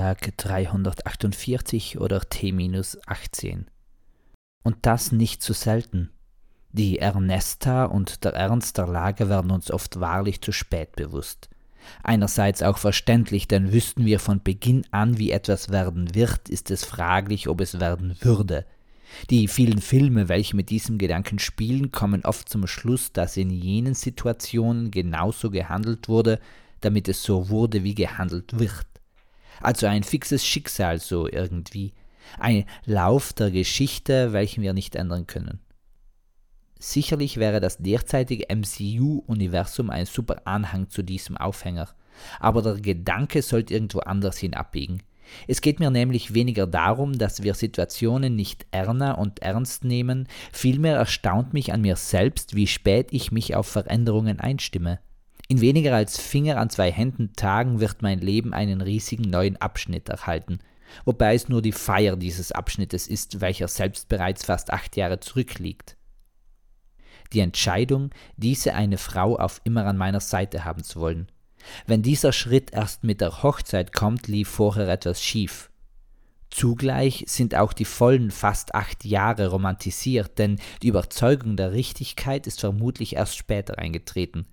Tag 348 oder T-18. Und das nicht zu selten. Die Ernesta und der Ernst der Lage werden uns oft wahrlich zu spät bewusst. Einerseits auch verständlich, denn wüssten wir von Beginn an, wie etwas werden wird, ist es fraglich, ob es werden würde. Die vielen Filme, welche mit diesem Gedanken spielen, kommen oft zum Schluss, dass in jenen Situationen genauso gehandelt wurde, damit es so wurde, wie gehandelt wird. Also ein fixes Schicksal so irgendwie, ein Lauf der Geschichte, welchen wir nicht ändern können. Sicherlich wäre das derzeitige MCU-Universum ein super Anhang zu diesem Aufhänger, aber der Gedanke sollte irgendwo anders hin abbiegen. Es geht mir nämlich weniger darum, dass wir Situationen nicht ernster und ernst nehmen, vielmehr erstaunt mich an mir selbst, wie spät ich mich auf Veränderungen einstimme. In weniger als Finger an zwei Händen Tagen wird mein Leben einen riesigen neuen Abschnitt erhalten, wobei es nur die Feier dieses Abschnittes ist, welcher selbst bereits fast acht Jahre zurückliegt. Die Entscheidung, diese eine Frau auf immer an meiner Seite haben zu wollen. Wenn dieser Schritt erst mit der Hochzeit kommt, lief vorher etwas schief. Zugleich sind auch die vollen fast acht Jahre romantisiert, denn die Überzeugung der Richtigkeit ist vermutlich erst später eingetreten.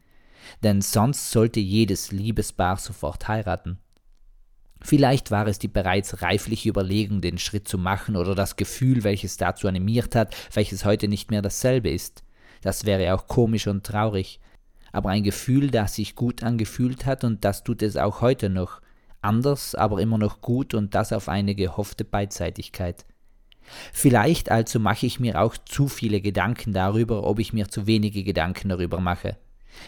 Denn sonst sollte jedes Liebespaar sofort heiraten. Vielleicht war es die bereits reifliche Überlegung, den Schritt zu machen, oder das Gefühl, welches dazu animiert hat, welches heute nicht mehr dasselbe ist. Das wäre auch komisch und traurig. Aber ein Gefühl, das sich gut angefühlt hat und das tut es auch heute noch. Anders, aber immer noch gut und das auf eine gehoffte Beidseitigkeit. Vielleicht also mache ich mir auch zu viele Gedanken darüber, ob ich mir zu wenige Gedanken darüber mache.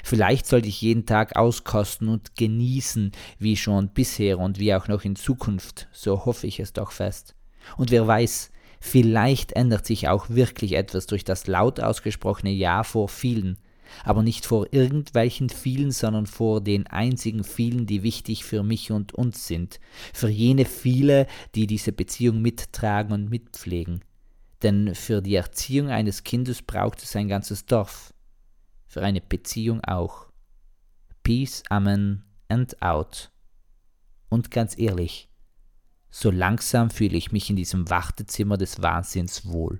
Vielleicht sollte ich jeden Tag auskosten und genießen, wie schon bisher und wie auch noch in Zukunft, so hoffe ich es doch fest. Und wer weiß, Vielleicht ändert sich auch wirklich etwas durch das laut ausgesprochene Ja vor vielen, aber nicht vor irgendwelchen vielen, sondern vor den einzigen vielen, die wichtig für mich und uns sind, für jene viele, die diese Beziehung mittragen und mitpflegen. Denn für die Erziehung eines Kindes braucht es ein ganzes Dorf, für eine Beziehung auch. Peace, Amen and out. Und ganz ehrlich, so langsam fühle ich mich in diesem Wartezimmer des Wahnsinns wohl.